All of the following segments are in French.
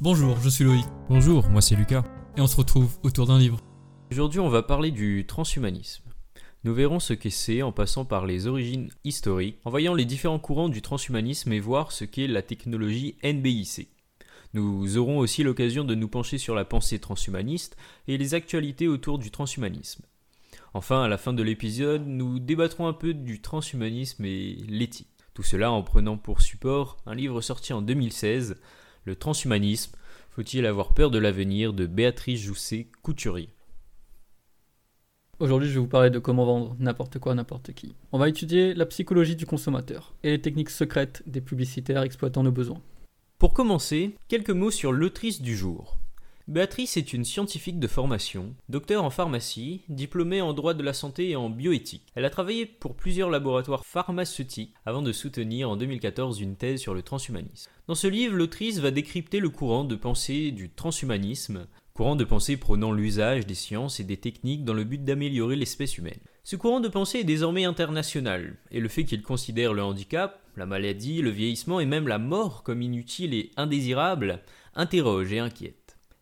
Bonjour, je suis Loïc, Bonjour, moi c'est Lucas. et on se retrouve autour d'un livre. Aujourd'hui, on va parler du transhumanisme. Nous verrons ce qu'est c'est en passant par les origines historiques, en voyant les différents courants du transhumanisme et voir ce qu'est la technologie NBIC. Nous aurons aussi l'occasion de nous pencher sur la pensée transhumaniste et les actualités autour du transhumanisme. Enfin, à la fin de l'épisode, nous débattrons un peu du transhumanisme et l'éthique. Tout cela en prenant pour support un livre sorti en 2016, Le transhumanisme, faut-il avoir peur de l'avenir de Béatrice Jousset Couturier? Aujourd'hui, je vais vous parler de comment vendre n'importe quoi à n'importe qui. On va étudier la psychologie du consommateur et les techniques secrètes des publicitaires exploitant nos besoins. Pour commencer, quelques mots sur l'autrice du jour. Béatrice est une scientifique de formation, docteur en pharmacie, diplômée en droit de la santé et en bioéthique. Elle a travaillé pour plusieurs laboratoires pharmaceutiques avant de soutenir en 2014 une thèse sur le transhumanisme. Dans ce livre, l'autrice va décrypter le courant de pensée du transhumanisme, courant de pensée prônant l'usage des sciences et des techniques dans le but d'améliorer l'espèce humaine. Ce courant de pensée est désormais international, et le fait qu'il considère le handicap, la maladie, le vieillissement et même la mort comme inutile et indésirable interroge et inquiète.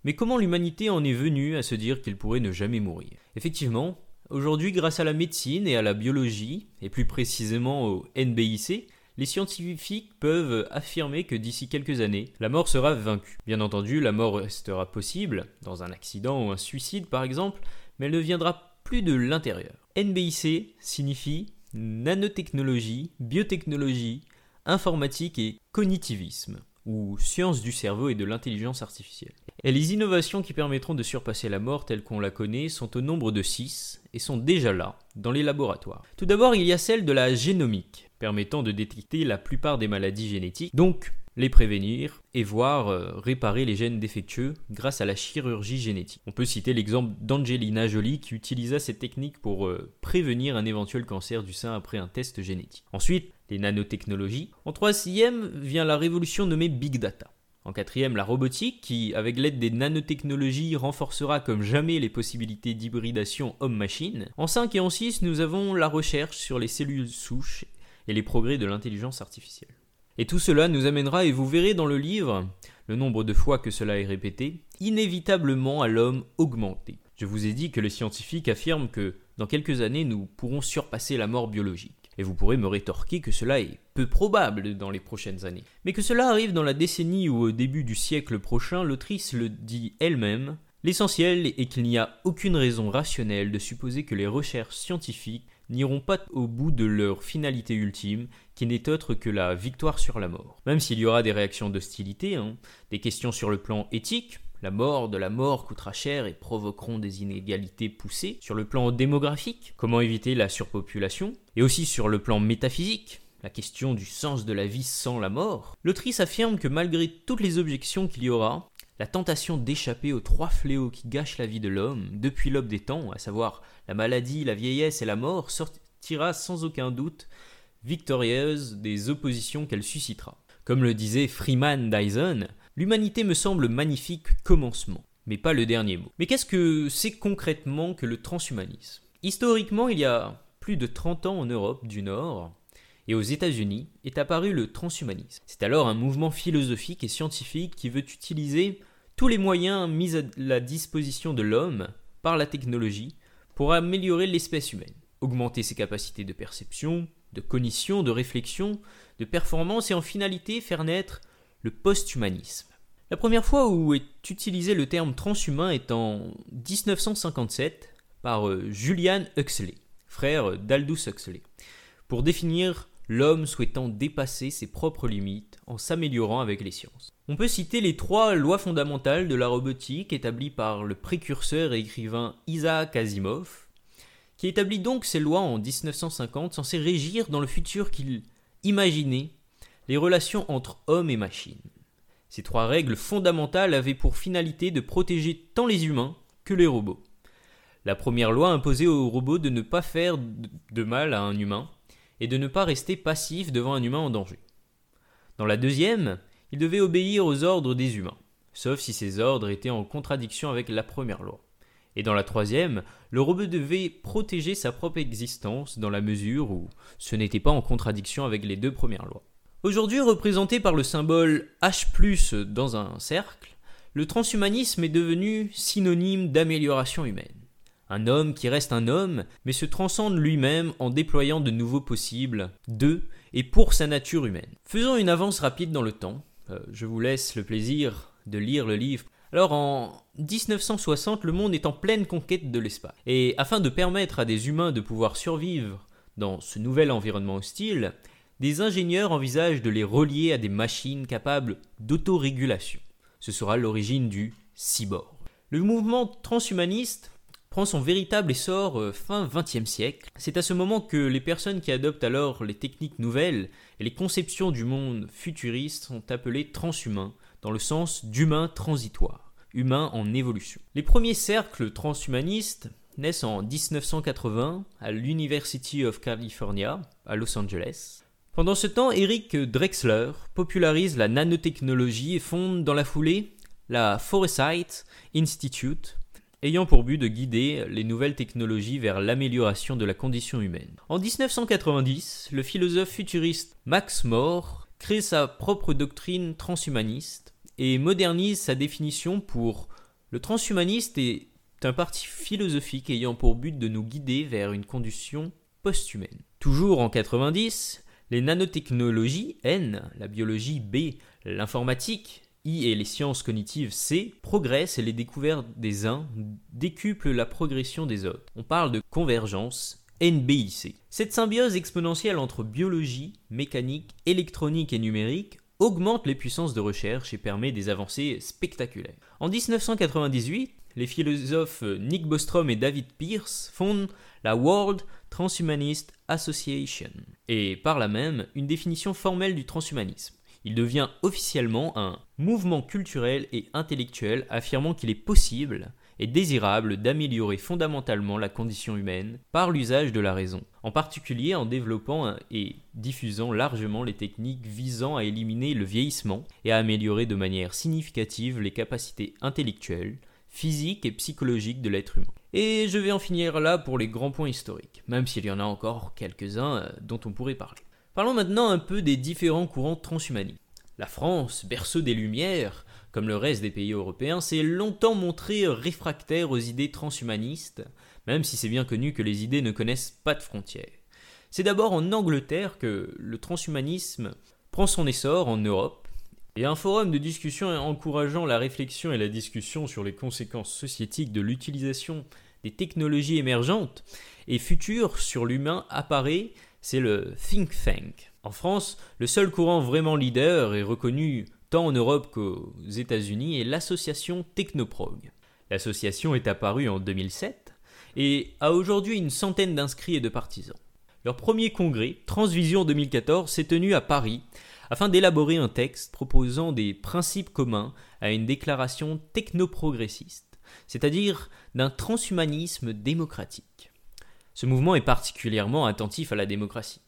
Mais comment l'humanité en est venue à se dire qu'il pourrait ne jamais mourir? Effectivement, aujourd'hui grâce à la médecine et à la biologie, et plus précisément au NBIC, les scientifiques peuvent affirmer que d'ici quelques années, la mort sera vaincue. Bien entendu, la mort restera possible, dans un accident ou un suicide par exemple, mais elle ne viendra plus de l'intérieur. NBIC signifie nanotechnologie, biotechnologie, informatique et cognitivisme, ou sciences du cerveau et de l'intelligence artificielle. Et les innovations qui permettront de surpasser la mort telle qu'on la connaît sont au nombre de 6 et sont déjà là, dans les laboratoires. Tout d'abord, il y a celle de la génomique, permettant de détecter la plupart des maladies génétiques, donc les prévenir et voir euh, réparer les gènes défectueux grâce à la chirurgie génétique. On peut citer l'exemple d'Angelina Jolie qui utilisa cette technique pour euh, prévenir un éventuel cancer du sein après un test génétique. Ensuite, les nanotechnologies. En troisième vient la révolution nommée Big Data. En quatrième, la robotique, qui, avec l'aide des nanotechnologies, renforcera comme jamais les possibilités d'hybridation homme-machine. En 5 et en 6, nous avons la recherche sur les cellules souches et les progrès de l'intelligence artificielle. Et tout cela nous amènera, et vous verrez dans le livre, le nombre de fois que cela est répété, inévitablement à l'homme augmenté. Je vous ai dit que les scientifiques affirment que dans quelques années nous pourrons surpasser la mort biologique. Et vous pourrez me rétorquer que cela est peu probable dans les prochaines années. Mais que cela arrive dans la décennie ou au début du siècle prochain, l'autrice le dit elle-même, l'essentiel est qu'il n'y a aucune raison rationnelle de supposer que les recherches scientifiques n'iront pas au bout de leur finalité ultime, qui n'est autre que la victoire sur la mort. Même s'il y aura des réactions d'hostilité, hein, des questions sur le plan éthique, la mort de la mort coûtera cher et provoqueront des inégalités poussées. Sur le plan démographique, comment éviter la surpopulation? Et aussi sur le plan métaphysique, la question du sens de la vie sans la mort. L'autrice affirme que malgré toutes les objections qu'il y aura, la tentation d'échapper aux trois fléaux qui gâchent la vie de l'homme depuis l'aube des temps, à savoir la maladie, la vieillesse et la mort, sortira sans aucun doute victorieuse des oppositions qu'elle suscitera. Comme le disait Freeman Dyson, l'humanité me semble magnifique commencement, mais pas le dernier mot. Mais qu'est-ce que c'est concrètement que le transhumanisme? Historiquement, il y a plus de 30 ans en Europe du Nord, et aux États-Unis est apparu le transhumanisme. C'est alors un mouvement philosophique et scientifique qui veut utiliser tous les moyens mis à la disposition de l'homme par la technologie pour améliorer l'espèce humaine, augmenter ses capacités de perception, de cognition, de réflexion, de performance et en finalité faire naître le post-humanisme. La première fois où est utilisé le terme transhumain est en 1957 par euh, Julian Huxley, frère d'Aldous Huxley, pour définir l'homme souhaitant dépasser ses propres limites en s'améliorant avec les sciences. On peut citer les trois lois fondamentales de la robotique établies par le précurseur et écrivain Isaac Asimov, qui établit donc ces lois en 1950 censées régir dans le futur qu'il imaginait les relations entre hommes et machines. Ces trois règles fondamentales avaient pour finalité de protéger tant les humains que les robots. La première loi imposait aux robots de ne pas faire de mal à un humain, et de ne pas rester passif devant un humain en danger. Dans la deuxième, il devait obéir aux ordres des humains, sauf si ces ordres étaient en contradiction avec la première loi. Et dans la troisième, le robot devait protéger sa propre existence dans la mesure où ce n'était pas en contradiction avec les deux premières lois. Aujourd'hui représenté par le symbole H dans un cercle, le transhumanisme est devenu synonyme d'amélioration humaine. Un homme qui reste un homme, mais se transcende lui-même en déployant de nouveaux possibles de et pour sa nature humaine. Faisons une avance rapide dans le temps. Euh, je vous laisse le plaisir de lire le livre. Alors en 1960, le monde est en pleine conquête de l'espace. Et afin de permettre à des humains de pouvoir survivre dans ce nouvel environnement hostile, des ingénieurs envisagent de les relier à des machines capables d'autorégulation. Ce sera l'origine du cyborg. Le mouvement transhumaniste prend son véritable essor euh, fin XXe siècle. C'est à ce moment que les personnes qui adoptent alors les techniques nouvelles et les conceptions du monde futuriste sont appelées transhumains, dans le sens d'humain transitoire, humain en évolution. Les premiers cercles transhumanistes naissent en 1980 à l'University of California, à Los Angeles. Pendant ce temps, Eric Drexler popularise la nanotechnologie et fonde dans la foulée la Foresight Institute, ayant pour but de guider les nouvelles technologies vers l'amélioration de la condition humaine. En 1990, le philosophe futuriste Max More crée sa propre doctrine transhumaniste et modernise sa définition pour le transhumaniste est un parti philosophique ayant pour but de nous guider vers une condition post-humaine. Toujours en 90, les nanotechnologies N, la biologie B, l'informatique Et les sciences cognitives C progressent et les découvertes des uns décuplent la progression des autres. On parle de convergence NBIC. Cette symbiose exponentielle entre biologie, mécanique, électronique et numérique augmente les puissances de recherche et permet des avancées spectaculaires. En 1998, les philosophes Nick Bostrom et David Pierce fondent la World Transhumanist Association, et par là même une définition formelle du transhumanisme. Il devient officiellement un mouvement culturel et intellectuel affirmant qu'il est possible et désirable d'améliorer fondamentalement la condition humaine par l'usage de la raison, en particulier en développant et diffusant largement les techniques visant à éliminer le vieillissement et à améliorer de manière significative les capacités intellectuelles, physiques et psychologiques de l'être humain. Et je vais en finir là pour les grands points historiques, même s'il y en a encore quelques-uns euh, dont on pourrait parler. Parlons maintenant un peu des différents courants transhumanistes. La France, berceau des Lumières, comme le reste des pays européens, s'est longtemps montré réfractaire aux idées transhumanistes, même si c'est bien connu que les idées ne connaissent pas de frontières. C'est d'abord en Angleterre que le transhumanisme prend son essor en Europe, et un forum de discussion encourageant la réflexion et la discussion sur les conséquences sociétiques de l'utilisation des technologies émergentes et futures sur l'humain apparaît, c'est le think tank. En France, le seul courant vraiment leader et reconnu tant en Europe qu'aux États-Unis est l'association Technoprog. L'association est apparue en 2007 et a aujourd'hui une centaine d'inscrits et de partisans. Leur premier congrès, Transvision 2014, s'est tenu à Paris afin d'élaborer un texte proposant des principes communs à une déclaration technoprogressiste, c'est-à-dire d'un transhumanisme démocratique. Ce mouvement est particulièrement attentif à la démocratie.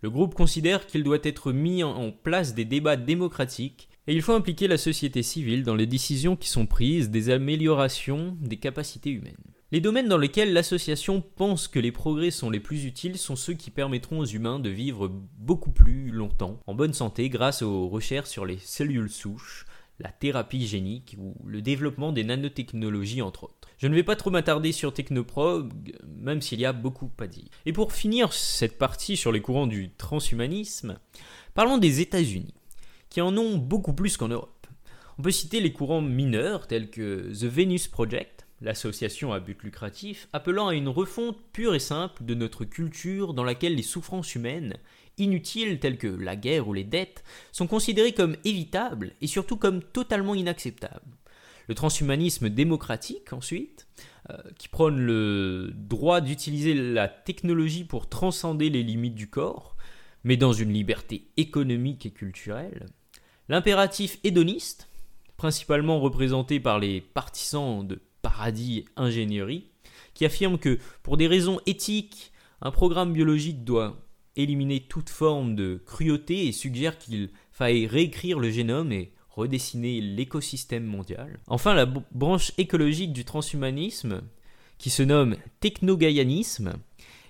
Le groupe considère qu'il doit être mis en place des débats démocratiques et il faut impliquer la société civile dans les décisions qui sont prises des améliorations des capacités humaines. Les domaines dans lesquels l'association pense que les progrès sont les plus utiles sont ceux qui permettront aux humains de vivre beaucoup plus longtemps, en bonne santé, grâce aux recherches sur les cellules souches, la thérapie génique ou le développement des nanotechnologies entre autres. Je ne vais pas trop m'attarder sur Technoprog, même s'il y a beaucoup à dire. Et pour finir cette partie sur les courants du transhumanisme, parlons des États-Unis, qui en ont beaucoup plus qu'en Europe. On peut citer les courants mineurs tels que The Venus Project, l'association à but lucratif, appelant à une refonte pure et simple de notre culture dans laquelle les souffrances humaines, inutiles telles que la guerre ou les dettes, sont considérées comme évitables et surtout comme totalement inacceptables. Le transhumanisme démocratique, ensuite, euh, qui prône le droit d'utiliser la technologie pour transcender les limites du corps, mais dans une liberté économique et culturelle. L'impératif hédoniste, principalement représenté par les partisans de paradis ingénierie, qui affirme que pour des raisons éthiques, un programme biologique doit éliminer toute forme de cruauté et suggère qu'il faille réécrire le génome et redessiner l'écosystème mondial. Enfin, la branche écologique du transhumanisme, qui se nomme technogaianisme,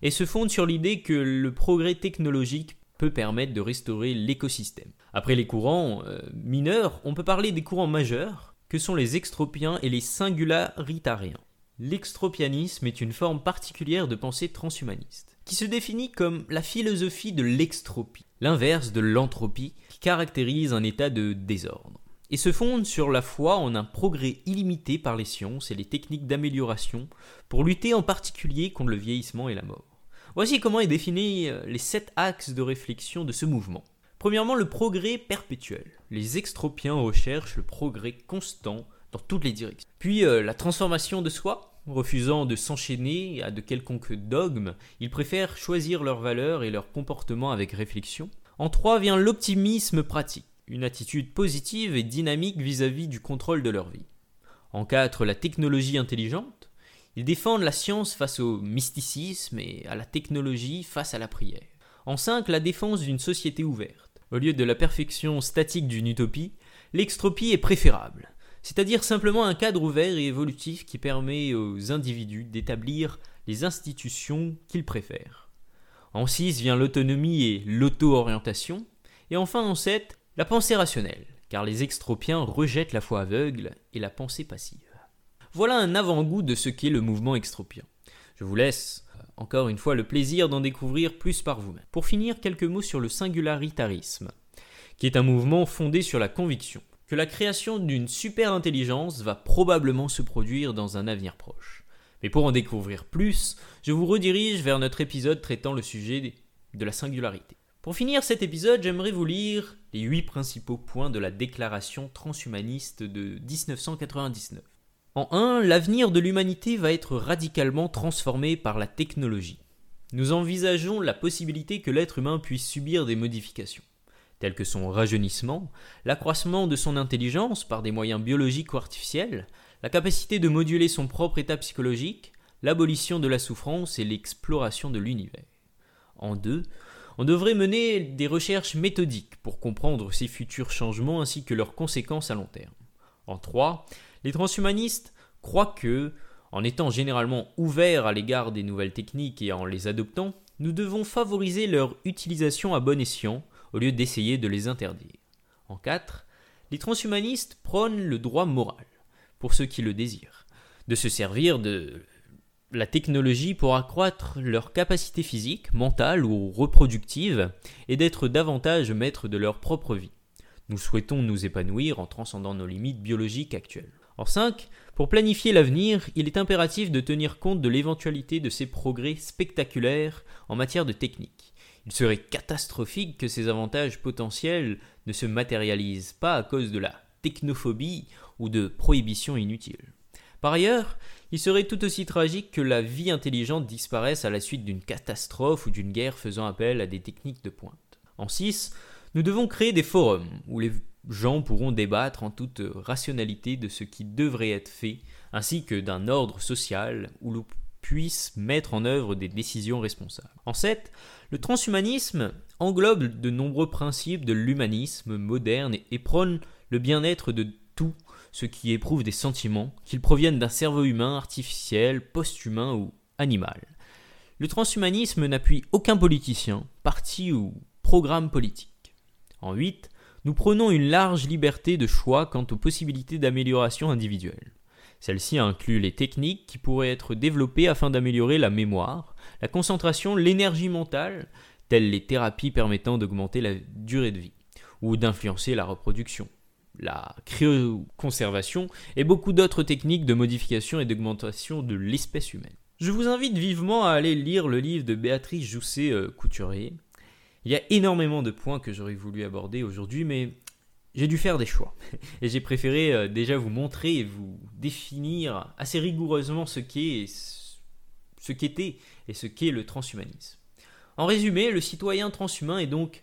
et se fonde sur l'idée que le progrès technologique peut permettre de restaurer l'écosystème. Après les courants euh, mineurs, on peut parler des courants majeurs, que sont les extropiens et les singularitariens. L'extropianisme est une forme particulière de pensée transhumaniste, qui se définit comme la philosophie de l'extropie, l'inverse de l'entropie, qui caractérise un état de désordre, et se fonde sur la foi en un progrès illimité par les sciences et les techniques d'amélioration pour lutter en particulier contre le vieillissement et la mort. Voici comment est défini euh, les sept axes de réflexion de ce mouvement. Premièrement, le progrès perpétuel. Les extropiens recherchent le progrès constant dans toutes les directions. Puis euh, la transformation de soi. Refusant de s'enchaîner à de quelconques dogmes, ils préfèrent choisir leurs valeurs et leurs comportements avec réflexion. En trois vient l'optimisme pratique, une attitude positive et dynamique vis-à-vis du contrôle de leur vie. En quatre, la technologie intelligente. Ils défendent la science face au mysticisme et à la technologie face à la prière. En cinq, la défense d'une société ouverte. Au lieu de la perfection statique d'une utopie, l'extropie est préférable, c'est-à-dire simplement un cadre ouvert et évolutif qui permet aux individus d'établir les institutions qu'ils préfèrent. En 6 vient l'autonomie et l'auto-orientation, et enfin en 7, la pensée rationnelle, car les extropiens rejettent la foi aveugle et la pensée passive. Voilà un avant-goût de ce qu'est le mouvement extropien. Je vous laisse encore une fois le plaisir d'en découvrir plus par vous-même. Pour finir, quelques mots sur le singularitarisme, qui est un mouvement fondé sur la conviction que la création d'une super-intelligence va probablement se produire dans un avenir proche. Mais pour en découvrir plus, je vous redirige vers notre épisode traitant le sujet de la singularité. Pour finir cet épisode, j'aimerais vous lire les huit principaux points de la déclaration transhumaniste de 1999. En 1, l'avenir de l'humanité va être radicalement transformé par la technologie. Nous envisageons la possibilité que l'être humain puisse subir des modifications, telles que son rajeunissement, l'accroissement de son intelligence par des moyens biologiques ou artificiels, la capacité de moduler son propre état psychologique, l'abolition de la souffrance et l'exploration de l'univers. En 2, on devrait mener des recherches méthodiques pour comprendre ces futurs changements ainsi que leurs conséquences à long terme. En 3, les transhumanistes croient que, en étant généralement ouverts à l'égard des nouvelles techniques et en les adoptant, nous devons favoriser leur utilisation à bon escient au lieu d'essayer de les interdire. En 4, les transhumanistes prônent le droit moral, pour ceux qui le désirent, de se servir de la technologie pour accroître leur capacité physique, mentale ou reproductive et d'être davantage maîtres de leur propre vie. Nous souhaitons nous épanouir en transcendant nos limites biologiques actuelles. En 5, pour planifier l'avenir, il est impératif de tenir compte de l'éventualité de ces progrès spectaculaires en matière de technique. Il serait catastrophique que ces avantages potentiels ne se matérialisent pas à cause de la technophobie ou de prohibitions inutiles. Par ailleurs, il serait tout aussi tragique que la vie intelligente disparaisse à la suite d'une catastrophe ou d'une guerre faisant appel à des techniques de pointe. En 6, nous devons créer des forums où les gens pourront débattre en toute rationalité de ce qui devrait être fait, ainsi que d'un ordre social où puisse mettre en œuvre des décisions responsables. En 7, le transhumanisme englobe de nombreux principes de l'humanisme moderne et prône le bien-être de tout ce qui éprouve des sentiments, qu'ils proviennent d'un cerveau humain, artificiel, post-humain ou animal. Le transhumanisme n'appuie aucun politicien, parti ou programme politique. En 8, nous prenons une large liberté de choix quant aux possibilités d'amélioration individuelle. Celle-ci inclut les techniques qui pourraient être développées afin d'améliorer la mémoire, la concentration, l'énergie mentale, telles les thérapies permettant d'augmenter la durée de vie, ou d'influencer la reproduction, la cryoconservation et beaucoup d'autres techniques de modification et d'augmentation de l'espèce humaine. Je vous invite vivement à aller lire le livre de Béatrice Jousset-Couturier, euh, il y a énormément de points que j'aurais voulu aborder aujourd'hui, mais j'ai dû faire des choix. Et j'ai préféré euh, déjà vous montrer et vous définir assez rigoureusement ce qu'est ce qu'était et ce qu'est le transhumanisme. En résumé, le citoyen transhumain est donc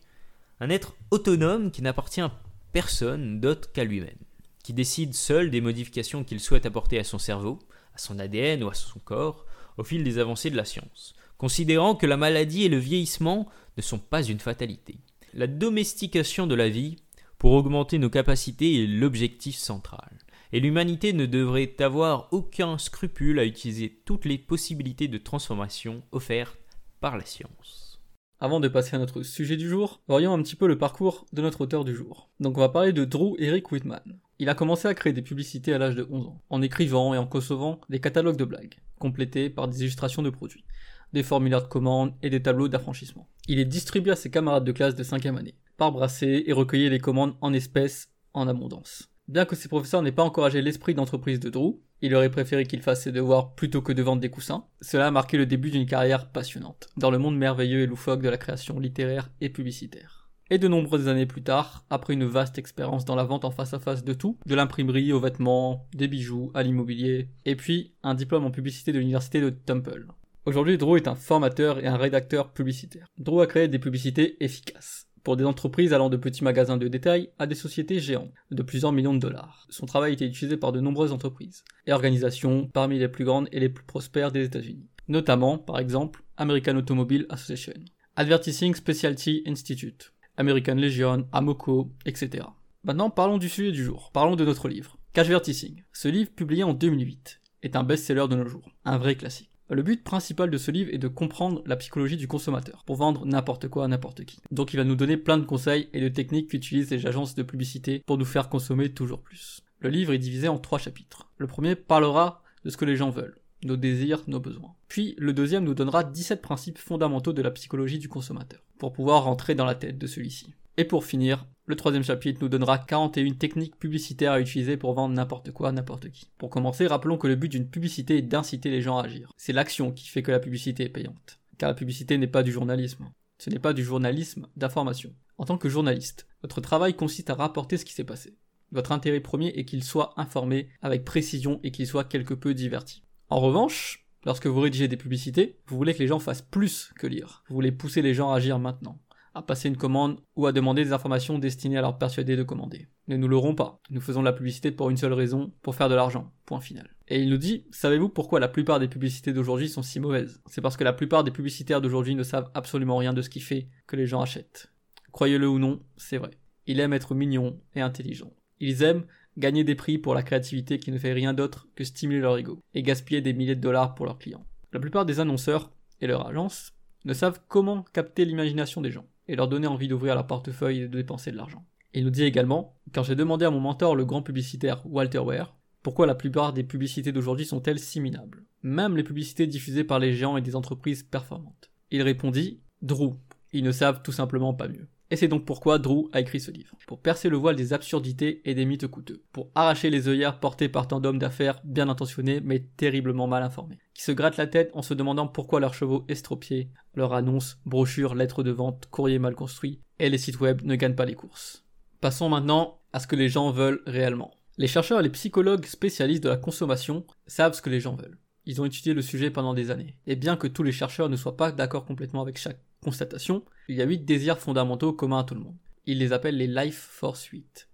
un être autonome qui n'appartient à personne d'autre qu'à lui-même, qui décide seul des modifications qu'il souhaite apporter à son cerveau, à son ADN ou à son corps, au fil des avancées de la science, considérant que la maladie et le vieillissement ne sont pas une fatalité. La domestication de la vie, pour augmenter nos capacités, est l'objectif central. Et l'humanité ne devrait avoir aucun scrupule à utiliser toutes les possibilités de transformation offertes par la science. Avant de passer à notre sujet du jour, voyons un petit peu le parcours de notre auteur du jour. Donc on va parler de Drew Eric Whitman. Il a commencé à créer des publicités à l'âge de 11 ans, en écrivant et en concevant des catalogues de blagues, complétés par des illustrations de produits, des formulaires de commandes et des tableaux d'affranchissement. Il est distribué à ses camarades de classe de 5e année, par et recueillait les commandes en espèces en abondance. Bien que ses professeurs n'aient pas encouragé l'esprit d'entreprise de Drew, il aurait préféré qu'il fasse ses devoirs plutôt que de vendre des coussins. Cela a marqué le début d'une carrière passionnante, dans le monde merveilleux et loufoque de la création littéraire et publicitaire. Et de nombreuses années plus tard, après une vaste expérience dans la vente en face à face de tout, de l'imprimerie aux vêtements, des bijoux, à l'immobilier, et puis un diplôme en publicité de l'université de Temple. Aujourd'hui, Drew est un formateur et un rédacteur publicitaire. Drew a créé des publicités efficaces pour des entreprises allant de petits magasins de détail à des sociétés géantes de plusieurs millions de dollars. Son travail a été utilisé par de nombreuses entreprises et organisations parmi les plus grandes et les plus prospères des États-Unis, notamment par exemple American Automobile Association, Advertising Specialty Institute, American Legion, Amoco, etc. Maintenant, parlons du sujet du jour. Parlons de notre livre, Cashvertising. Ce livre, publié en 2008, est un best-seller de nos jours, un vrai classique. Le but principal de ce livre est de comprendre la psychologie du consommateur, pour vendre n'importe quoi à n'importe qui. Donc il va nous donner plein de conseils et de techniques qu'utilisent les agences de publicité pour nous faire consommer toujours plus. Le livre est divisé en trois chapitres. Le premier parlera de ce que les gens veulent, nos désirs, nos besoins. Puis le deuxième nous donnera 17 principes fondamentaux de la psychologie du consommateur, pour pouvoir rentrer dans la tête de celui-ci. Et pour finir, le troisième chapitre nous donnera 41 techniques publicitaires à utiliser pour vendre n'importe quoi à n'importe qui. Pour commencer, rappelons que le but d'une publicité est d'inciter les gens à agir. C'est l'action qui fait que la publicité est payante. Car la publicité n'est pas du journalisme. Ce n'est pas du journalisme d'information. En tant que journaliste, votre travail consiste à rapporter ce qui s'est passé. Votre intérêt premier est qu'il soit informé avec précision et qu'il soit quelque peu diverti. En revanche, lorsque vous rédigez des publicités, vous voulez que les gens fassent plus que lire. Vous voulez pousser les gens à agir maintenant à passer une commande ou à demander des informations destinées à leur persuader de commander. Ne nous l'aurons pas. Nous faisons de la publicité pour une seule raison, pour faire de l'argent. Point final. Et il nous dit, savez-vous pourquoi la plupart des publicités d'aujourd'hui sont si mauvaises? C'est parce que la plupart des publicitaires d'aujourd'hui ne savent absolument rien de ce qui fait que les gens achètent. Croyez-le ou non, c'est vrai. Ils aiment être mignons et intelligents. Ils aiment gagner des prix pour la créativité qui ne fait rien d'autre que stimuler leur ego et gaspiller des milliers de dollars pour leurs clients. La plupart des annonceurs et leurs agences ne savent comment capter l'imagination des gens et leur donner envie d'ouvrir leur portefeuille et de dépenser de l'argent. Il nous dit également, quand j'ai demandé à mon mentor, le grand publicitaire Walter Ware, pourquoi la plupart des publicités d'aujourd'hui sont-elles si minables? Même les publicités diffusées par les géants et des entreprises performantes. Il répondit, Drew, ils ne savent tout simplement pas mieux. Et c'est donc pourquoi Drew a écrit ce livre. Pour percer le voile des absurdités et des mythes coûteux. Pour arracher les œillères portées par tant d'hommes d'affaires bien intentionnés mais terriblement mal informés. Qui se grattent la tête en se demandant pourquoi leurs chevaux estropiés, leurs annonces, brochures, lettres de vente, courriers mal construits et les sites web ne gagnent pas les courses. Passons maintenant à ce que les gens veulent réellement. Les chercheurs et les psychologues spécialistes de la consommation savent ce que les gens veulent. Ils ont étudié le sujet pendant des années. Et bien que tous les chercheurs ne soient pas d'accord complètement avec chaque constatation, il y a huit désirs fondamentaux communs à tout le monde. Ils les appellent les Life Force 8.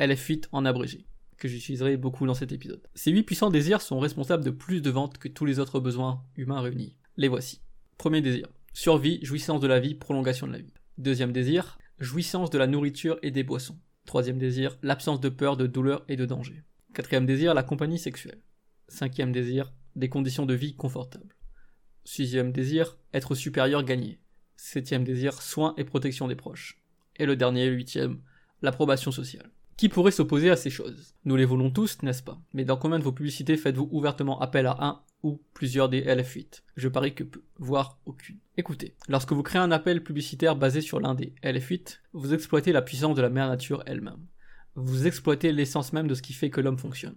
LF8 en abrégé, que j'utiliserai beaucoup dans cet épisode. Ces huit puissants désirs sont responsables de plus de ventes que tous les autres besoins humains réunis. Les voici. Premier désir. Survie, jouissance de la vie, prolongation de la vie. Deuxième désir. Jouissance de la nourriture et des boissons. Troisième désir. L'absence de peur, de douleur et de danger. Quatrième désir. La compagnie sexuelle. Cinquième désir. Des conditions de vie confortables. Sixième désir. Être supérieur, gagné. Septième désir, soins et protection des proches. Et le dernier, huitième, l'approbation sociale. Qui pourrait s'opposer à ces choses? Nous les voulons tous, n'est-ce pas? Mais dans combien de vos publicités faites-vous ouvertement appel à un ou plusieurs des LF8 Je parie que peu, voire aucune. Écoutez, lorsque vous créez un appel publicitaire basé sur l'un des LF8, vous exploitez la puissance de la mère nature elle-même. Vous exploitez l'essence même de ce qui fait que l'homme fonctionne.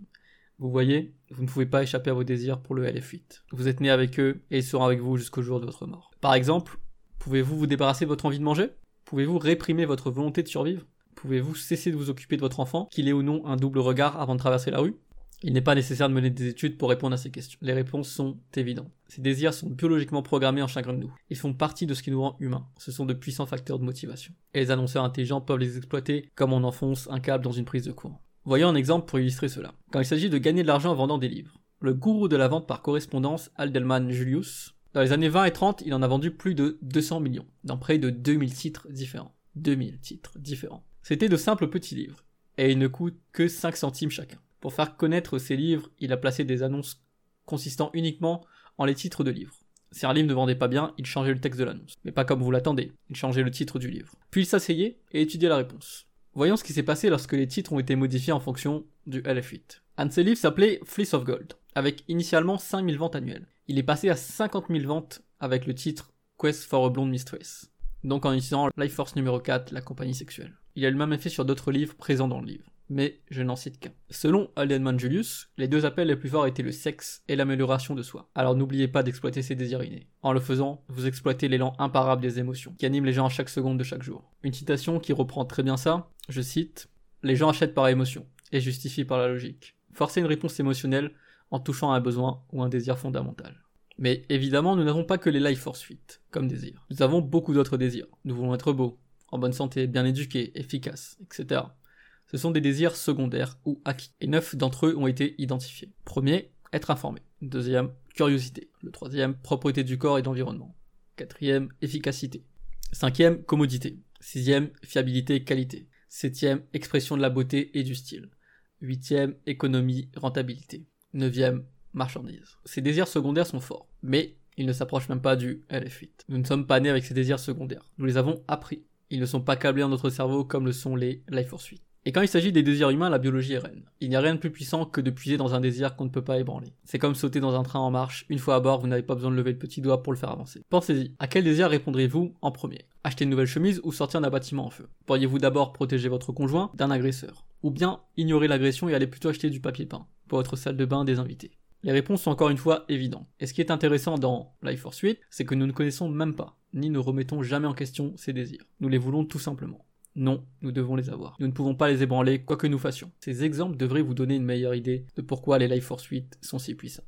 Vous voyez, vous ne pouvez pas échapper à vos désirs pour le LF8. Vous êtes né avec eux et ils seront avec vous jusqu'au jour de votre mort. Par exemple, Pouvez-vous vous débarrasser de votre envie de manger? Pouvez-vous réprimer votre volonté de survivre? Pouvez-vous cesser de vous occuper de votre enfant, qu'il ait ou non un double regard avant de traverser la rue? Il n'est pas nécessaire de mener des études pour répondre à ces questions. Les réponses sont évidentes. Ces désirs sont biologiquement programmés en chacun de nous. Ils font partie de ce qui nous rend humains. Ce sont de puissants facteurs de motivation. Et les annonceurs intelligents peuvent les exploiter comme on enfonce un câble dans une prise de courant. Voyons un exemple pour illustrer cela. Quand il s'agit de gagner de l'argent en vendant des livres. Le gourou de la vente par correspondance, Aldelman Julius, dans les années 20 et 30, il en a vendu plus de 200 millions, dans près de 2000 titres différents. 2000 titres différents. C'était de simples petits livres, et ils ne coûtent que 5 centimes chacun. Pour faire connaître ces livres, il a placé des annonces consistant uniquement en les titres de livres. Si un livre ne vendait pas bien, il changeait le texte de l'annonce. Mais pas comme vous l'attendez, il changeait le titre du livre. Puis il s'asseyait et étudiait la réponse. Voyons ce qui s'est passé lorsque les titres ont été modifiés en fonction du LF8. Un de ces livres s'appelait Fleece of Gold, avec initialement 5000 ventes annuelles. Il est passé à 50 000 ventes avec le titre Quest for a Blonde Mistress, donc en utilisant Life Force numéro 4, la compagnie sexuelle. Il a le même effet sur d'autres livres présents dans le livre mais je n'en cite qu'un. Selon Aldenman Julius, les deux appels les plus forts étaient le sexe et l'amélioration de soi. Alors n'oubliez pas d'exploiter ces désirs innés. En le faisant, vous exploitez l'élan imparable des émotions, qui anime les gens à chaque seconde de chaque jour. Une citation qui reprend très bien ça, je cite, Les gens achètent par émotion, et justifient par la logique. Forcer une réponse émotionnelle en touchant un besoin ou un désir fondamental. Mais évidemment, nous n'avons pas que les life force suite, comme désir. Nous avons beaucoup d'autres désirs. Nous voulons être beaux, en bonne santé, bien éduqués, efficaces, etc ce sont des désirs secondaires ou acquis, et neuf d'entre eux ont été identifiés. Premier, être informé. Deuxième, curiosité. Le troisième, propreté du corps et d'environnement. Quatrième, efficacité. Cinquième, commodité. Sixième, fiabilité et qualité. Septième, expression de la beauté et du style. Huitième, économie, rentabilité. Neuvième, marchandise. Ces désirs secondaires sont forts, mais ils ne s'approchent même pas du LF8. Nous ne sommes pas nés avec ces désirs secondaires. Nous les avons appris. Ils ne sont pas câblés dans notre cerveau comme le sont les Life Force 8. Et quand il s'agit des désirs humains, la biologie est reine. Il n'y a rien de plus puissant que de puiser dans un désir qu'on ne peut pas ébranler. C'est comme sauter dans un train en marche, une fois à bord, vous n'avez pas besoin de lever le petit doigt pour le faire avancer. Pensez-y, à quel désir répondrez-vous en premier? Acheter une nouvelle chemise ou sortir d'un bâtiment en feu? Pourriez-vous d'abord protéger votre conjoint d'un agresseur? Ou bien ignorer l'agression et aller plutôt acheter du papier peint? Pour votre salle de bain des invités les réponses sont encore une fois évidentes. Et ce qui est intéressant dans Life Force 8, c'est que nous ne connaissons même pas, ni ne remettons jamais en question ces désirs. Nous les voulons tout simplement. Non, nous devons les avoir. Nous ne pouvons pas les ébranler, quoi que nous fassions. Ces exemples devraient vous donner une meilleure idée de pourquoi les Life Force 8 sont si puissants.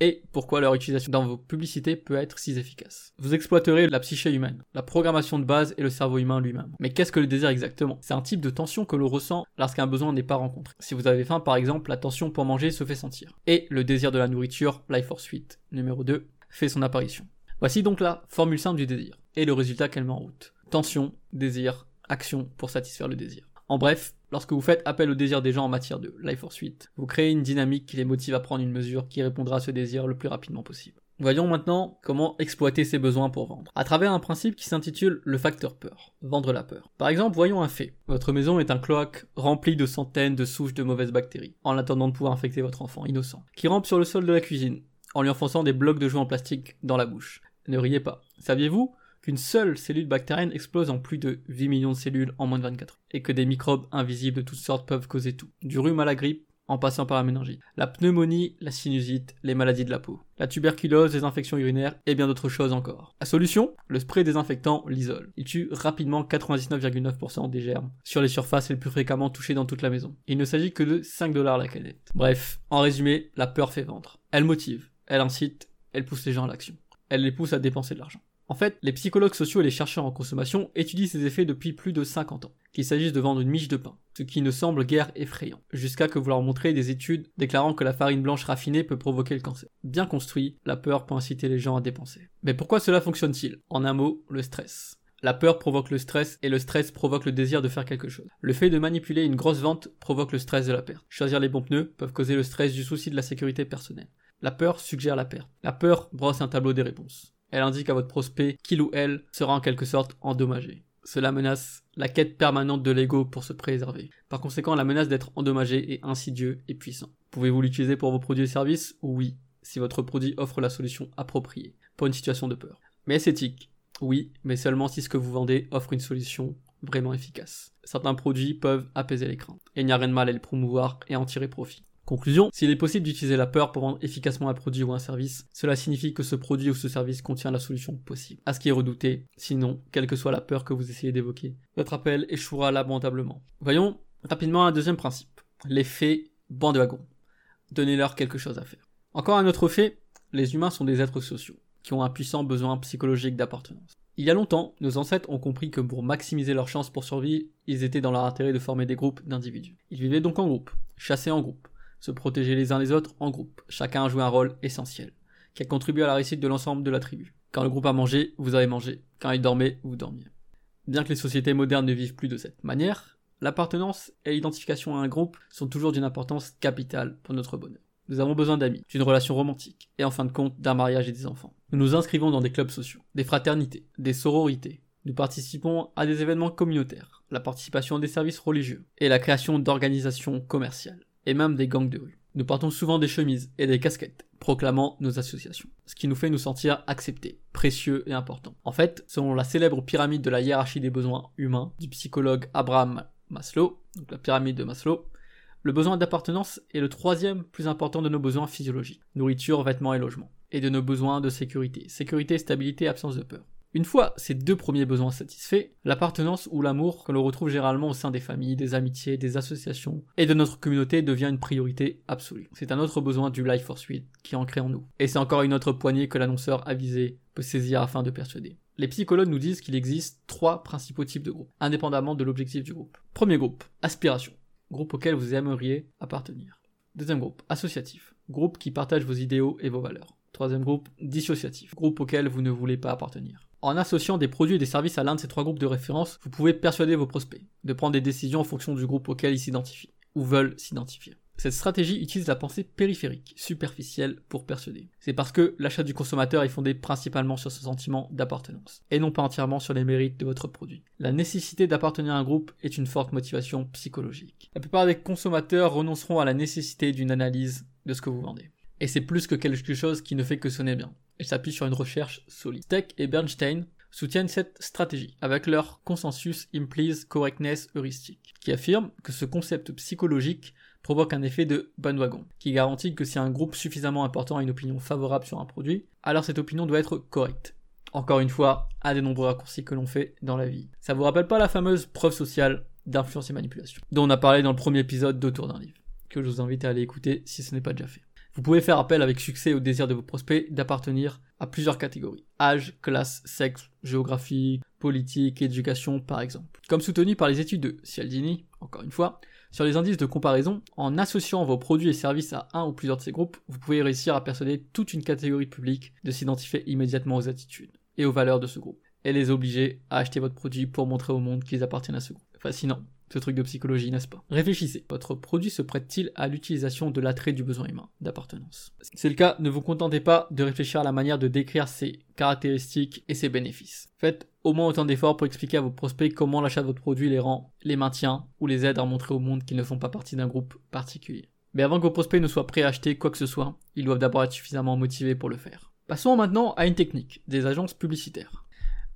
Et pourquoi leur utilisation dans vos publicités peut être si efficace. Vous exploiterez la psyché humaine, la programmation de base et le cerveau humain lui-même. Mais qu'est-ce que le désir exactement? C'est un type de tension que l'on ressent lorsqu'un besoin n'est pas rencontré. Si vous avez faim par exemple, la tension pour manger se fait sentir. Et le désir de la nourriture, Life Force 8, numéro 2, fait son apparition. Voici donc la formule simple du désir, et le résultat qu'elle met en route. Tension, désir, action pour satisfaire le désir. En bref, lorsque vous faites appel au désir des gens en matière de Life Force 8, vous créez une dynamique qui les motive à prendre une mesure qui répondra à ce désir le plus rapidement possible. Voyons maintenant comment exploiter ces besoins pour vendre, à travers un principe qui s'intitule le facteur peur, vendre la peur. Par exemple, voyons un fait. Votre maison est un cloaque rempli de centaines de souches de mauvaises bactéries, en attendant de pouvoir infecter votre enfant innocent, qui rampe sur le sol de la cuisine, en lui enfonçant des blocs de jouets en plastique dans la bouche. Ne riez pas. Saviez-vous qu'une seule cellule bactérienne explose en plus de 8 millions de cellules en moins de 24 heures, et que des microbes invisibles de toutes sortes peuvent causer tout, du rhume à la grippe, en passant par la méningite, la pneumonie, la sinusite, les maladies de la peau, la tuberculose, les infections urinaires et bien d'autres choses encore. La solution? Le spray désinfectant l'isole. Il tue rapidement 99,9% des germes sur les surfaces les plus fréquemment touchées dans toute la maison. Il ne s'agit que de 5 dollars la canette. Bref, en résumé, la peur fait vendre. Elle motive, elle incite, elle pousse les gens à l'action. Elle les pousse à dépenser de l'argent. En fait, les psychologues sociaux et les chercheurs en consommation étudient ces effets depuis plus de 50 ans, qu'il s'agisse de vendre une miche de pain, ce qui ne semble guère effrayant, jusqu'à que vous leur montrez des études déclarant que la farine blanche raffinée peut provoquer le cancer. Bien construit, la peur peut inciter les gens à dépenser. Mais pourquoi cela fonctionne-t-il? En un mot, le stress. La peur provoque le stress et le stress provoque le désir de faire quelque chose. Le fait de manipuler une grosse vente provoque le stress de la perte. Choisir les bons pneus peuvent causer le stress du souci de la sécurité personnelle. La peur suggère la perte. La peur brosse un tableau des réponses elle indique à votre prospect qu'il ou elle sera en quelque sorte endommagé. Cela menace la quête permanente de l'ego pour se préserver. Par conséquent, la menace d'être endommagé est insidieux et puissant. Pouvez-vous l'utiliser pour vos produits et services? Oui, si votre produit offre la solution appropriée pour une situation de peur. Mais est-ce éthique? Oui, mais seulement si ce que vous vendez offre une solution vraiment efficace. Certains produits peuvent apaiser les craintes, et il n'y a rien de mal à les promouvoir et en tirer profit. Conclusion, s'il est possible d'utiliser la peur pour vendre efficacement un produit ou un service, cela signifie que ce produit ou ce service contient la solution possible à ce qui est redouté, sinon, quelle que soit la peur que vous essayez d'évoquer, votre appel échouera lamentablement. Voyons rapidement un deuxième principe, l'effet banc de wagon. Donnez-leur quelque chose à faire. Encore un autre fait, les humains sont des êtres sociaux, qui ont un puissant besoin psychologique d'appartenance. Il y a longtemps, nos ancêtres ont compris que pour maximiser leurs chances pour survivre, ils étaient dans leur intérêt de former des groupes d'individus. Ils vivaient donc en groupe, chassaient en groupe, se protéger les uns les autres en groupe. Chacun a joué un rôle essentiel, qui a contribué à la réussite de l'ensemble de la tribu. Quand le groupe a mangé, vous avez mangé. Quand il dormait, vous dormiez. Bien que les sociétés modernes ne vivent plus de cette manière, l'appartenance et l'identification à un groupe sont toujours d'une importance capitale pour notre bonheur. Nous avons besoin d'amis, d'une relation romantique, et en fin de compte d'un mariage et des enfants. Nous nous inscrivons dans des clubs sociaux, des fraternités, des sororités. Nous participons à des événements communautaires, la participation à des services religieux et la création d'organisations commerciales, et même des gangs de rue. Nous portons souvent des chemises et des casquettes, proclamant nos associations, ce qui nous fait nous sentir acceptés, précieux et importants. En fait, selon la célèbre pyramide de la hiérarchie des besoins humains du psychologue Abraham Maslow, donc la pyramide de Maslow, le besoin d'appartenance est le troisième plus important de nos besoins physiologiques, nourriture, vêtements et logement, et de nos besoins de sécurité, sécurité, stabilité, absence de peur. Une fois ces deux premiers besoins satisfaits, l'appartenance ou l'amour que l'on retrouve généralement au sein des familles, des amitiés, des associations et de notre communauté devient une priorité absolue. C'est un autre besoin du Life Force 8 qui est ancré en nous. Et c'est encore une autre poignée que l'annonceur avisé peut saisir afin de persuader. Les psychologues nous disent qu'il existe trois principaux types de groupes, indépendamment de l'objectif du groupe. Premier groupe, aspiration, groupe auquel vous aimeriez appartenir. Deuxième groupe, associatif, groupe qui partage vos idéaux et vos valeurs. Troisième groupe, dissociatif, groupe auquel vous ne voulez pas appartenir. En associant des produits et des services à l'un de ces trois groupes de référence, vous pouvez persuader vos prospects de prendre des décisions en fonction du groupe auquel ils s'identifient, ou veulent s'identifier. Cette stratégie utilise la pensée périphérique, superficielle, pour persuader. C'est parce que l'achat du consommateur est fondé principalement sur ce sentiment d'appartenance, et non pas entièrement sur les mérites de votre produit. La nécessité d'appartenir à un groupe est une forte motivation psychologique. La plupart des consommateurs renonceront à la nécessité d'une analyse de ce que vous vendez. Et c'est plus que quelque chose qui ne fait que sonner bien. Elle s'appuie sur une recherche solide. Steck et Bernstein soutiennent cette stratégie avec leur consensus implies correctness heuristique, qui affirme que ce concept psychologique provoque un effet de bandwagon, qui garantit que si un groupe suffisamment important a une opinion favorable sur un produit, alors cette opinion doit être correcte. Encore une fois, un des nombreux raccourcis que l'on fait dans la vie. Ça vous rappelle pas la fameuse preuve sociale d'influence et manipulation, dont on a parlé dans le premier épisode d'Autour d'un livre, que je vous invite à aller écouter si ce n'est pas déjà fait. Vous pouvez faire appel avec succès au désir de vos prospects d'appartenir à plusieurs catégories. Âge, classe, sexe, géographie, politique, éducation par exemple. Comme soutenu par les études de Cialdini, encore une fois, sur les indices de comparaison, en associant vos produits et services à un ou plusieurs de ces groupes, vous pouvez réussir à persuader toute une catégorie public de s'identifier immédiatement aux attitudes et aux valeurs de ce groupe, et les obliger à acheter votre produit pour montrer au monde qu'ils appartiennent à ce groupe. Fascinant. Ce truc de psychologie, n'est-ce pas? Réfléchissez, votre produit se prête-t-il à l'utilisation de l'attrait du besoin humain, d'appartenance? Si c'est le cas, ne vous contentez pas de réfléchir à la manière de décrire ses caractéristiques et ses bénéfices. Faites au moins autant d'efforts pour expliquer à vos prospects comment l'achat de votre produit les rend, les maintient ou les aide à montrer au monde qu'ils ne font pas partie d'un groupe particulier. Mais avant que vos prospects ne soient prêts à acheter quoi que ce soit, ils doivent d'abord être suffisamment motivés pour le faire. Passons maintenant à une technique, des agences publicitaires.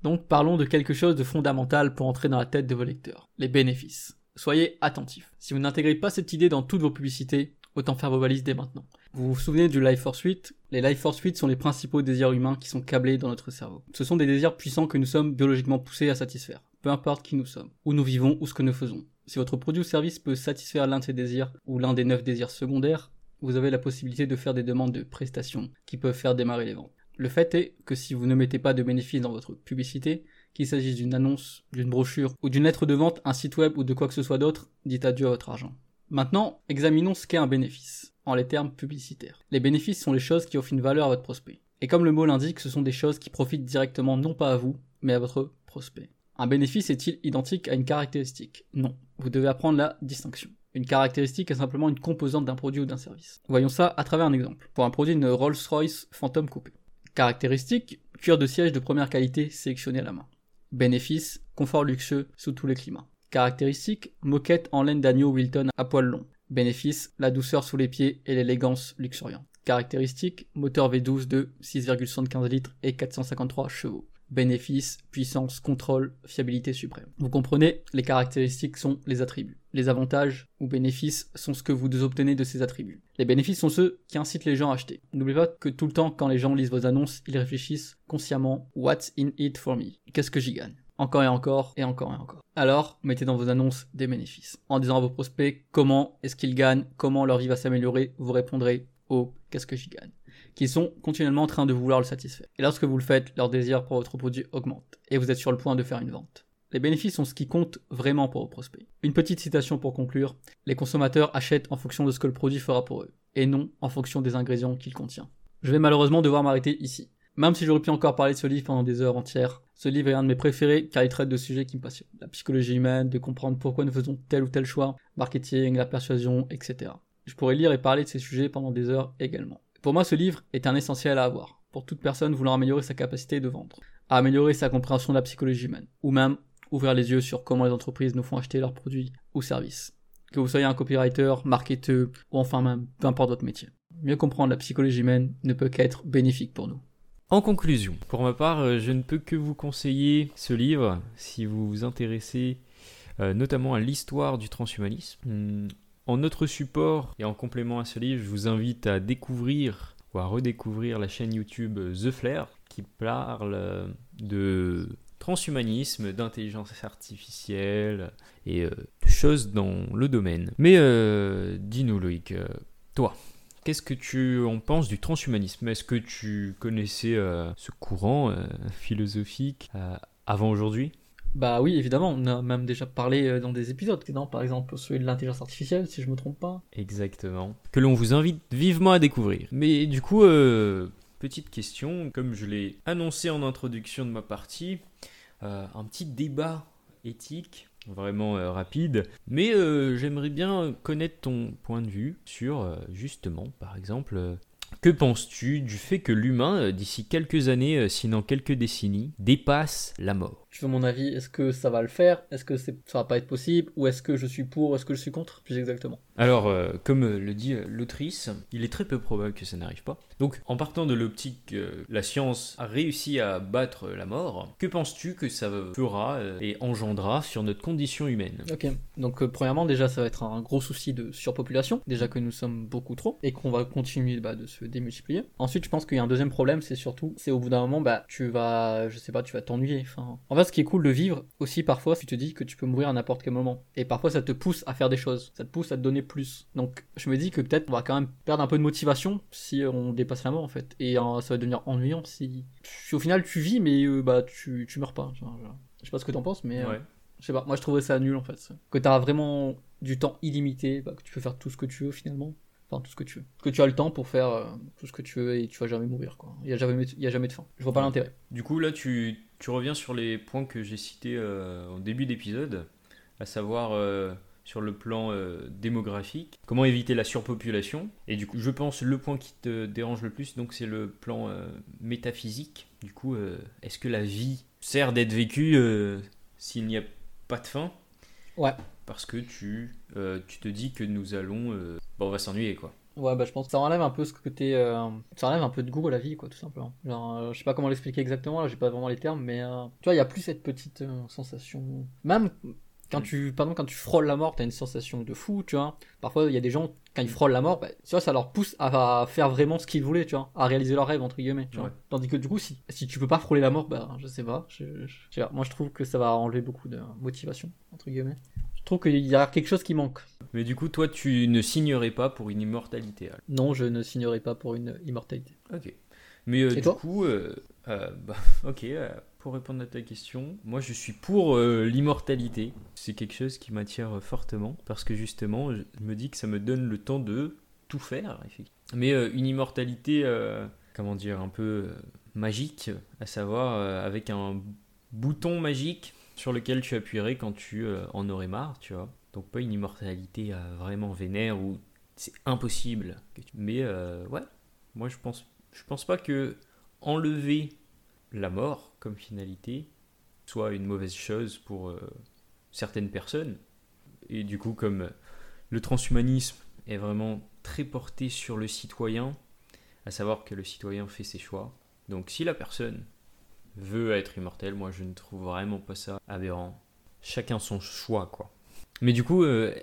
Donc parlons de quelque chose de fondamental pour entrer dans la tête de vos lecteurs, les bénéfices. Soyez attentifs. Si vous n'intégrez pas cette idée dans toutes vos publicités, autant faire vos valises dès maintenant. Vous vous souvenez du Life Force 8 Les Life Force 8 sont les principaux désirs humains qui sont câblés dans notre cerveau. Ce sont des désirs puissants que nous sommes biologiquement poussés à satisfaire, peu importe qui nous sommes, où nous vivons ou ce que nous faisons. Si votre produit ou service peut satisfaire l'un de ces désirs ou l'un des neuf désirs secondaires, vous avez la possibilité de faire des demandes de prestations qui peuvent faire démarrer les ventes. Le fait est que si vous ne mettez pas de bénéfices dans votre publicité, qu'il s'agisse d'une annonce, d'une brochure ou d'une lettre de vente, un site web ou de quoi que ce soit d'autre, dites adieu à votre argent. Maintenant, examinons ce qu'est un bénéfice, en les termes publicitaires. Les bénéfices sont les choses qui offrent une valeur à votre prospect. Et comme le mot l'indique, ce sont des choses qui profitent directement non pas à vous, mais à votre prospect. Un bénéfice est-il identique à une caractéristique? Non. Vous devez apprendre la distinction. Une caractéristique est simplement une composante d'un produit ou d'un service. Voyons ça à travers un exemple. Pour un produit de Rolls-Royce Phantom Coupé. Caractéristique, cuir de siège de première qualité sélectionné à la main. Bénéfice, confort luxueux sous tous les climats. Caractéristique, moquette en laine d'agneau Wilton à poil long. Bénéfice, la douceur sous les pieds et l'élégance luxuriante. Caractéristique, moteur V12 de 6,75 litres et 453 chevaux. Bénéfice, puissance, contrôle, fiabilité suprême. Vous comprenez, les caractéristiques sont les attributs. Les avantages ou bénéfices sont ce que vous obtenez de ces attributs. Les bénéfices sont ceux qui incitent les gens à acheter. N'oubliez pas que tout le temps, quand les gens lisent vos annonces, ils réfléchissent consciemment What's in it for me? Qu'est-ce que j'y gagne? Encore et encore et encore et encore. Alors, mettez dans vos annonces des bénéfices. En disant à vos prospects comment est-ce qu'ils gagnent, comment leur vie va s'améliorer, vous répondrez au qu'est-ce que j'y gagne? Qui sont continuellement en train de vouloir le satisfaire. Et lorsque vous le faites, leur désir pour votre produit augmente, et vous êtes sur le point de faire une vente. Les bénéfices sont ce qui compte vraiment pour vos prospects. Une petite citation pour conclure, les consommateurs achètent en fonction de ce que le produit fera pour eux, et non en fonction des ingrédients qu'il contient. Je vais malheureusement devoir m'arrêter ici. Même si j'aurais pu encore parler de ce livre pendant des heures entières, ce livre est un de mes préférés car il traite de sujets qui me passionnent. La psychologie humaine, de comprendre pourquoi nous faisons tel ou tel choix, marketing, la persuasion, etc. Je pourrais lire et parler de ces sujets pendant des heures également. Pour moi, ce livre est un essentiel à avoir, pour toute personne voulant améliorer sa capacité de vendre, améliorer sa compréhension de la psychologie humaine, ou même ouvrir les yeux sur comment les entreprises nous font acheter leurs produits ou services. Que vous soyez un copywriter, marketeur ou enfin même peu importe votre métier. Mieux comprendre la psychologie humaine ne peut qu'être bénéfique pour nous. En conclusion, pour ma part, euh, je ne peux que vous conseiller ce livre si vous vous intéressez euh, notamment à l'histoire du transhumanisme. En notre support et en complément à ce livre, je vous invite à découvrir ou à redécouvrir la chaîne YouTube euh, The Flair qui parle euh, de transhumanisme, d'intelligence artificielle et euh, de choses dans le domaine. Mais dis-nous Loïc, toi, qu'est-ce que tu en penses du transhumanisme? Est-ce que tu connaissais ce courant philosophique avant aujourd'hui? Bah oui, évidemment, on a même déjà parlé euh, dans des épisodes, non Par exemple, celui de l'intelligence artificielle, si je me trompe pas. Exactement. Que l'on vous invite vivement à découvrir. Mais du coup, euh, petite question, comme je l'ai annoncé en introduction de ma partie, euh, un petit débat éthique, vraiment rapide. Mais j'aimerais bien connaître ton point de vue sur, justement, par exemple, que penses-tu du fait que l'humain, euh, d'ici quelques années, euh, sinon quelques décennies, dépasse la mort? Tu veux mon avis? Est-ce que ça va le faire? Est-ce que ça va pas être possible? Ou est-ce que je suis pour? Est-ce que je suis contre? Plus exactement. Alors, euh, comme euh, le dit euh, l'autrice, il est très peu probable que ça n'arrive pas. Donc, en partant de l'optique que la science a réussi à battre la mort, que penses-tu que ça fera euh, et engendra sur notre condition humaine? Ok, donc euh, premièrement déjà ça va être un gros souci de surpopulation, déjà que nous sommes beaucoup trop et qu'on va continuer bah, de se démultiplier. Ensuite je pense qu'il y a un deuxième problème, c'est surtout, c'est au bout d'un moment bah tu vas, je sais pas, tu vas t'ennuyer. Enfin, en fait ce qui est cool de vivre aussi parfois, tu te dis que tu peux mourir à n'importe quel moment et parfois ça te pousse à faire des choses, ça te pousse à te donner plus. Donc je me dis que peut-être on va quand même perdre un peu de motivation si on dépasse la mort en fait et euh, ça va devenir ennuyant si, si au final tu vis mais euh, bah tu tu meurs pas. Genre, genre. Je sais pas ce que t'en penses mais euh, Ouais. je sais pas, moi je trouvais ça nul en fait. Que t'as vraiment du temps illimité, bah, que tu peux faire tout ce que tu veux finalement. Enfin, tout ce que tu veux. Que tu as le temps pour faire euh, tout ce que tu veux et tu vas jamais mourir quoi. Il y a jamais, il y a jamais de fin. Je vois pas Ouais. l'intérêt. Du coup, là, tu, tu reviens sur les points que j'ai cités euh, au début d'épisode, à savoir euh, sur le plan euh, démographique, comment éviter la surpopulation. Et du coup, je pense le point qui te dérange le plus, donc c'est le plan euh, métaphysique. Du coup, euh, est-ce que la vie sert d'être vécue s'il n'y a pas de fin? Ouais. Parce que tu, tu te dis que nous allons... bon, on va s'ennuyer, quoi. Ouais, bah je pense que ça enlève un peu ce côté. euh, ça enlève un peu de goût à la vie quoi, tout simplement. Genre, euh, je sais pas comment l'expliquer exactement, là j'ai pas vraiment les termes, mais euh, tu vois, il y a plus cette petite sensation. Même quand tu, pardon, quand tu frôles la mort, t'as une sensation de fou, tu vois. Parfois, il y a des gens, quand ils frôlent la mort, bah, tu vois, ça leur pousse à, à faire vraiment ce qu'ils voulaient, tu vois, à réaliser leur rêve, entre guillemets, tu vois. Ouais. Tandis que du coup, si, si tu peux pas frôler la mort, bah, je sais pas. Je, je- je sais pas. Moi, je trouve que ça va enlever beaucoup de motivation, entre guillemets. Je trouve qu'il y a quelque chose qui manque. Mais du coup, toi, tu ne signerais pas pour une immortalité. alors. Non, je ne signerai pas pour une immortalité. Ok. Mais euh, du coup, euh, euh, bah, ok, pour répondre à ta question, moi je suis pour euh, l'immortalité. C'est quelque chose qui m'attire euh, fortement parce que justement, je me dis que ça me donne le temps de tout faire. Mais euh, une immortalité, comment dire, un peu magique, à savoir avec un bouton magique sur lequel tu appuierais quand tu en aurais marre, tu vois. Donc pas une immortalité vraiment vénère où c'est impossible. Mais ouais, moi je pense, je pense pas que enlever la mort comme finalité soit une mauvaise chose pour euh, certaines personnes. Et du coup, comme euh, le transhumanisme est vraiment très porté sur le citoyen, à savoir que le citoyen fait ses choix. Donc si la personne veut être immortel, moi je ne trouve vraiment pas ça aberrant. Chacun son choix, quoi. Mais du coup, euh,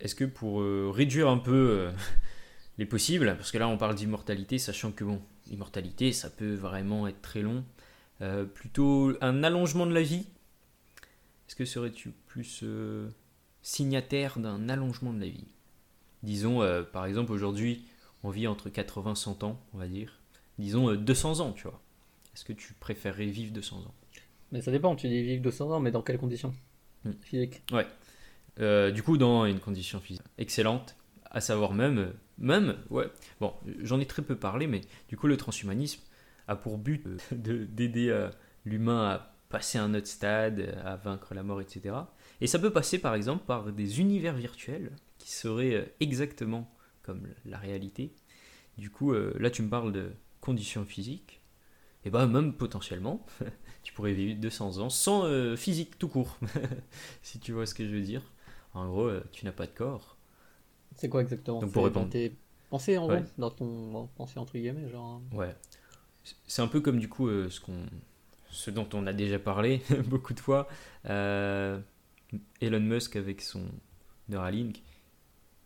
est-ce que pour réduire un peu les possibles, parce que là on parle d'immortalité, sachant que bon, l'immortalité ça peut vraiment être très long, euh, plutôt un allongement de la vie, est-ce que serais-tu plus euh, signataire d'un allongement de la vie? Disons, euh, par exemple, aujourd'hui, on vit entre 80 et 100 ans, on va dire. Disons euh, 200 ans, tu vois. Est-ce que tu préférerais vivre 200 ans? Mais ça dépend, tu dis vivre 200 ans, mais dans quelles conditions? Hmm. Physiques. Euh, du coup, dans une condition physique excellente, à savoir même, même, ouais, bon, j'en ai très peu parlé, mais du coup, le transhumanisme a pour but euh, de- d'aider euh, l'humain à passer à un autre stade, à vaincre la mort, etc. Et ça peut passer, par exemple, par des univers virtuels qui seraient euh, exactement comme la réalité. Du coup, euh, là, tu me parles de conditions physiques. et bah même potentiellement, tu pourrais vivre 200 ans sans euh, physique tout court, si tu vois ce que je veux dire. En gros, euh, tu n'as pas de corps. C'est quoi exactement? Donc, pour répondre- dans tes pensées en Ouais. gros Dans ton pensée entre guillemets genre... Ouais. C'est un peu comme du coup euh, ce, qu'on, ce dont on a déjà parlé beaucoup de fois. Euh, Elon Musk avec son Neuralink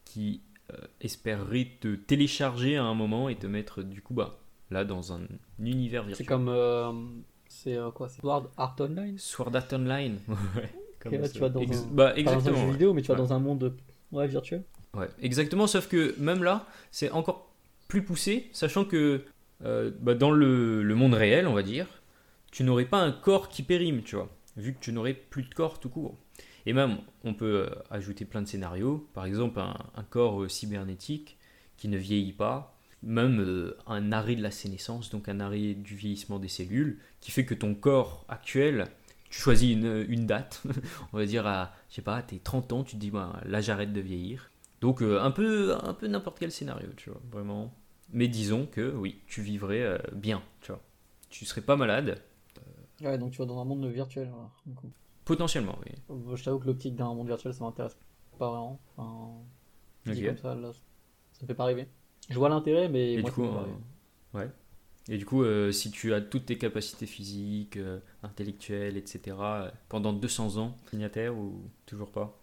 qui euh, espérerait te télécharger à un moment et te mettre du coup bah, là dans un univers virtuel. C'est comme... c'est quoi C'est Sword Art Online? Sword Art Online. ouais. Comme là, ça. tu vas dans Ex- un- bah, dans un exactement. jeu ouais. vidéo mais tu vas Ouais. dans un monde ouais, virtuel. Ouais, exactement, sauf que même là, c'est encore plus poussé, sachant que euh, bah, dans le, le monde réel, on va dire, tu n'aurais pas un corps qui périme, tu vois, vu que tu n'aurais plus de corps tout court. Et même, on peut euh, ajouter plein de scénarios, par exemple un, corps euh, cybernétique qui ne vieillit pas, même un arrêt de la sénescence, donc un arrêt du vieillissement des cellules, qui fait que ton corps actuel, tu choisis une, une date, on va dire à, je sais pas, à tes 30 ans, tu te dis, bah, là j'arrête de vieillir. Donc un peu, un peu n'importe quel scénario, tu vois, vraiment. Mais disons que oui, tu vivrais euh, bien, tu vois. Tu serais pas malade, Ouais, donc tu vas dans un monde virtuel. voilà. Du coup. potentiellement, oui. Euh, Je t'avoue que l'optique d'un monde virtuel, ça m'intéresse pas vraiment. Enfin, dit Ok. comme ça, là, ça me fait pas rêver. Je vois l'intérêt, mais Et moi, du coup, euh, ouais. Et du coup, euh, si tu as toutes tes capacités physiques, euh, intellectuelles, etc., euh, pendant 200 ans, signataire ou toujours pas?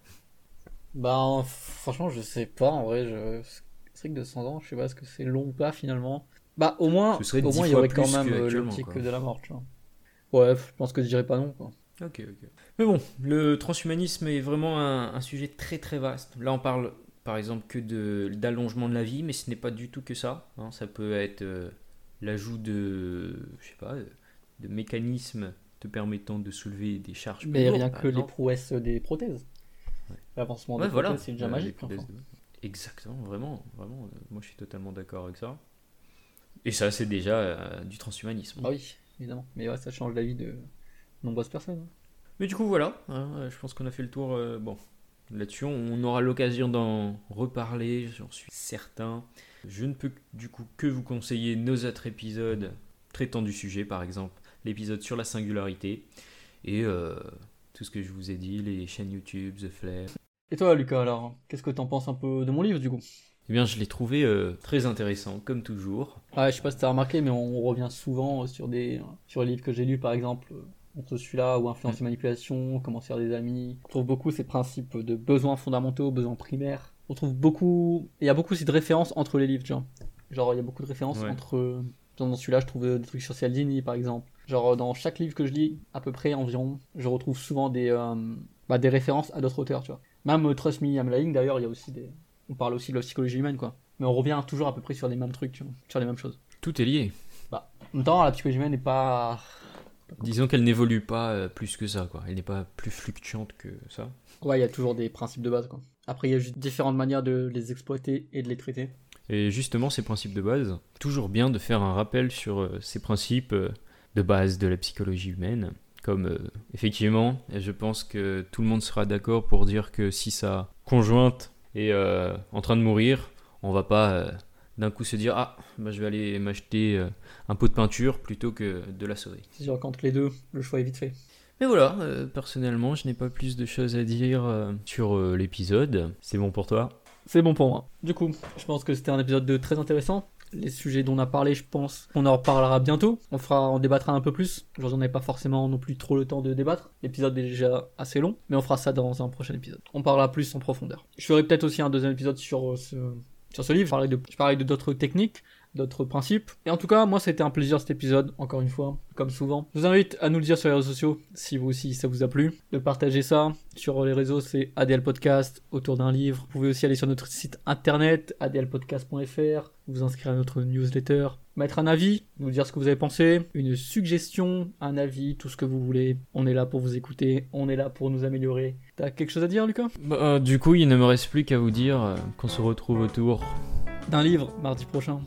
Bah, franchement, je sais pas. En vrai, je... que 200 ans, je sais pas est-ce que c'est long ou pas finalement. Bah, au moins, au moins il y aurait quand même euh, qu'actuellement, l'optique de la mort, tu vois. Ouais, je pense que je dirais pas non, quoi. Ok, ok. Mais bon, le transhumanisme est vraiment un, un sujet très très vaste. Là, on parle par exemple que de d'allongement de la vie, mais ce n'est pas du tout que ça. hein. Ça peut être euh, l'ajout de, je sais pas, de mécanismes te permettant de soulever des charges. Mais rien que les prouesses des prothèses. L'avancement Ouais, des voilà. prothèses, c'est déjà Euh, magique. de- Exactement, vraiment, vraiment. euh, Moi, je suis totalement d'accord avec ça. Et ça, c'est déjà euh, du transhumanisme. Bah oui, évidemment. Mais ouais, ça change la vie de nombreuses personnes. Mais du coup, voilà, hein, euh, je pense qu'on a fait le tour. euh, bon, là-dessus, on aura l'occasion d'en reparler, j'en suis certain. Je ne peux du coup que vous conseiller nos autres épisodes traitant du sujet, par exemple l'épisode sur la singularité et euh, tout ce que je vous ai dit, les chaînes YouTube, The Flare. Et toi, Lucas, alors, qu'est-ce que t'en penses un peu de mon livre, du coup? Eh bien, je l'ai trouvé euh, très intéressant, comme toujours. Ah, je sais pas si t'as remarqué, mais on revient souvent sur des sur les livres que j'ai lus, par exemple, euh, entre celui-là ou Influence et Manipulation, Comment faire des amis. On trouve beaucoup ces principes de besoins fondamentaux, besoins primaires. On trouve beaucoup, il y a beaucoup aussi de références entre les livres, genre. Genre, il y a beaucoup de références Ouais. entre. Dans celui-là, je trouve euh, des trucs sur Cialdini, par exemple. Genre, dans chaque livre que je lis, à peu près environ, je retrouve souvent des, euh, bah, des références à d'autres auteurs, tu vois. Même euh, Trust Me, I'm Lying, d'ailleurs, il y a aussi des. On parle aussi de la psychologie humaine, quoi. Mais on revient toujours à peu près sur les mêmes trucs, tu vois. Sur les mêmes choses. Tout est lié. En même temps, la psychologie humaine n'est pas. Disons qu'elle n'évolue pas euh, plus que ça, quoi. Elle n'est pas plus fluctuante que ça. Ouais, il y a toujours des principes de base, quoi. Après, il y a juste différentes manières de les exploiter et de les traiter. Et justement, ces principes de base, toujours bien de faire un rappel sur euh, ces principes de base de la psychologie humaine. Comme euh, effectivement, je pense que tout le monde sera d'accord pour dire que si sa conjointe est euh, en train de mourir, on va pas euh, d'un coup se dire ah bah, je vais aller m'acheter euh, un pot de peinture plutôt que de la sauver. C'est sûr qu'entre les deux, le choix est vite fait. Mais voilà, euh, personnellement, je n'ai pas plus de choses à dire euh, sur euh, l'épisode. C'est bon pour toi? C'est bon pour moi. Du coup, je pense que c'était un épisode de très intéressant. Les sujets dont on a parlé, je pense qu'on en reparlera bientôt. On fera, on débattra un peu plus. Aujourd'hui, on n'avait pas forcément non plus trop le temps de débattre. L'épisode est déjà assez long, mais on fera ça dans un prochain épisode. On parlera plus en profondeur. Je ferai peut-être aussi un deuxième épisode sur euh, ce, livre. Je je parlerai de d'autres techniques, d'autres principes. Et en tout cas, moi, c'était un plaisir cet épisode, encore une fois, comme souvent. Je vous invite à nous le dire sur les réseaux sociaux, si vous aussi ça vous a plu, de partager ça. Sur les réseaux, c'est ADL Podcast, autour d'un livre. Vous pouvez aussi aller sur notre site internet, adlpodcast.fr, vous inscrire à notre newsletter, mettre un avis, nous dire ce que vous avez pensé, une suggestion, un avis, tout ce que vous voulez. On est là pour vous écouter, on est là pour nous améliorer. T'as quelque chose à dire, Lucas? Bah, euh, Du coup, il ne me reste plus qu'à vous dire euh, qu'on se retrouve autour D'un livre, mardi prochain.